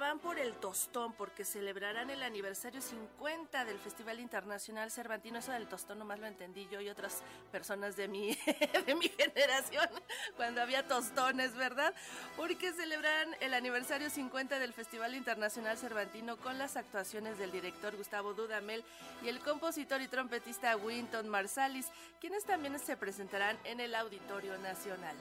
van por el tostón porque celebrarán el aniversario 50 del Festival Internacional Cervantino. Eso del tostón nomás lo entendí yo y otras personas de mi, de mi generación cuando había tostones, ¿verdad? Porque celebrarán el aniversario 50 del Festival Internacional Cervantino con las actuaciones del director Gustavo Dudamel y el compositor y trompetista Winton Marsalis, quienes también se presentarán en el Auditorio Nacional.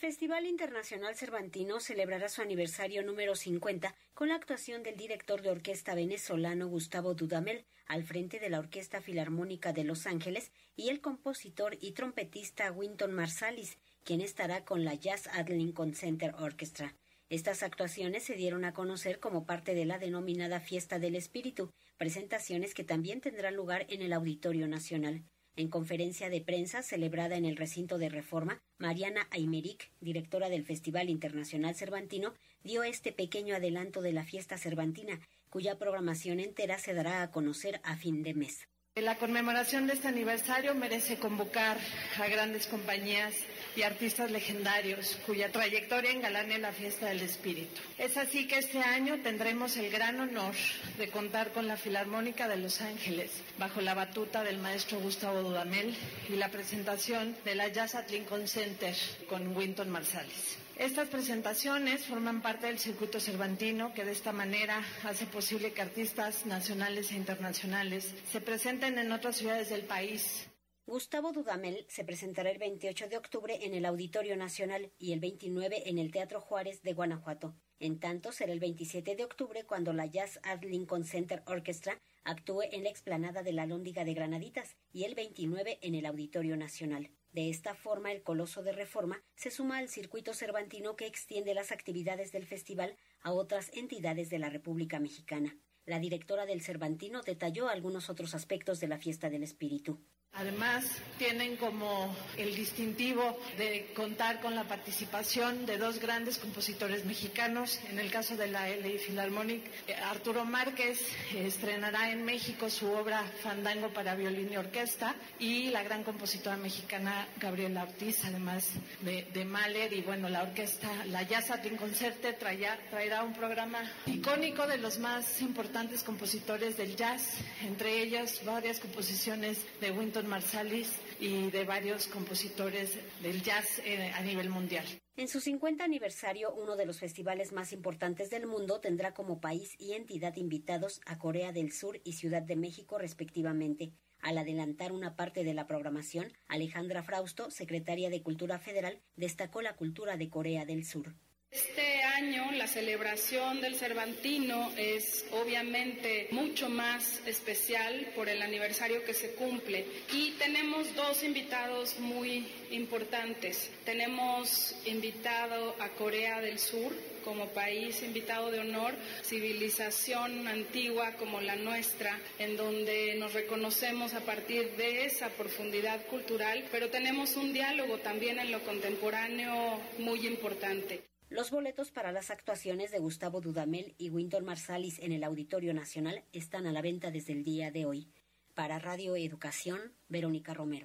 Festival Internacional Cervantino celebrará su aniversario número 50 con la actuación del director de orquesta venezolano Gustavo Dudamel al frente de la Orquesta Filarmónica de Los Ángeles y el compositor y trompetista Winton Marsalis, quien estará con la Jazz at Lincoln Center Orchestra. Estas actuaciones se dieron a conocer como parte de la denominada Fiesta del Espíritu, presentaciones que también tendrán lugar en el Auditorio Nacional. En conferencia de prensa celebrada en el recinto de Reforma, Mariana Aymeric, directora del Festival Internacional Cervantino, dio este pequeño adelanto de la fiesta cervantina, cuya programación entera se dará a conocer a fin de mes. La conmemoración de este aniversario merece convocar a grandes compañías y artistas legendarios cuya trayectoria engalane la fiesta del espíritu. Es así que este año tendremos el gran honor de contar con la Filarmónica de Los Ángeles bajo la batuta del maestro Gustavo Dudamel y la presentación de la Jazz at Lincoln Center con Winton Marsalis. Estas presentaciones forman parte del circuito cervantino que de esta manera hace posible que artistas nacionales e internacionales se presenten en otras ciudades del país. Gustavo Dudamel se presentará el 28 de octubre en el Auditorio Nacional y el 29 en el Teatro Juárez de Guanajuato. En tanto, será el 27 de octubre cuando la Jazz at Lincoln Center Orchestra actúe en la explanada de la Lóndiga de Granaditas y el 29 en el Auditorio Nacional. De esta forma, el Coloso de Reforma se suma al circuito cervantino que extiende las actividades del festival a otras entidades de la República Mexicana. La directora del Cervantino detalló algunos otros aspectos de la fiesta del espíritu. Además, tienen como el distintivo de contar con la participación de dos grandes compositores mexicanos. En el caso de la LA Philharmonic, eh, Arturo Márquez estrenará en México su obra Fandango para violín y orquesta y la gran compositora mexicana Gabriela Ortiz, además de, Mahler. Y bueno, la orquesta, la Jazz at Concerte traerá, traerá un programa icónico de los más importantes compositores del jazz, entre ellas varias composiciones de Winton Marsalis y de varios compositores del jazz eh, a nivel mundial. En su 50 aniversario, uno de los festivales más importantes del mundo tendrá como país y entidad invitados a Corea del Sur y Ciudad de México respectivamente. Al adelantar una parte de la programación, Alejandra Frausto, secretaria de Cultura Federal, destacó la cultura de Corea del Sur. Este año la celebración del Cervantino es obviamente mucho más especial por el aniversario que se cumple y tenemos dos invitados muy importantes. Tenemos invitado a Corea del Sur como país invitado de honor, civilización antigua como la nuestra, en donde nos reconocemos a partir de esa profundidad cultural, pero tenemos un diálogo también en lo contemporáneo muy importante. Los boletos para las actuaciones de Gustavo Dudamel y Winton Marsalis en el Auditorio Nacional están a la venta desde el día de hoy. Para Radio Educación, Verónica Romero.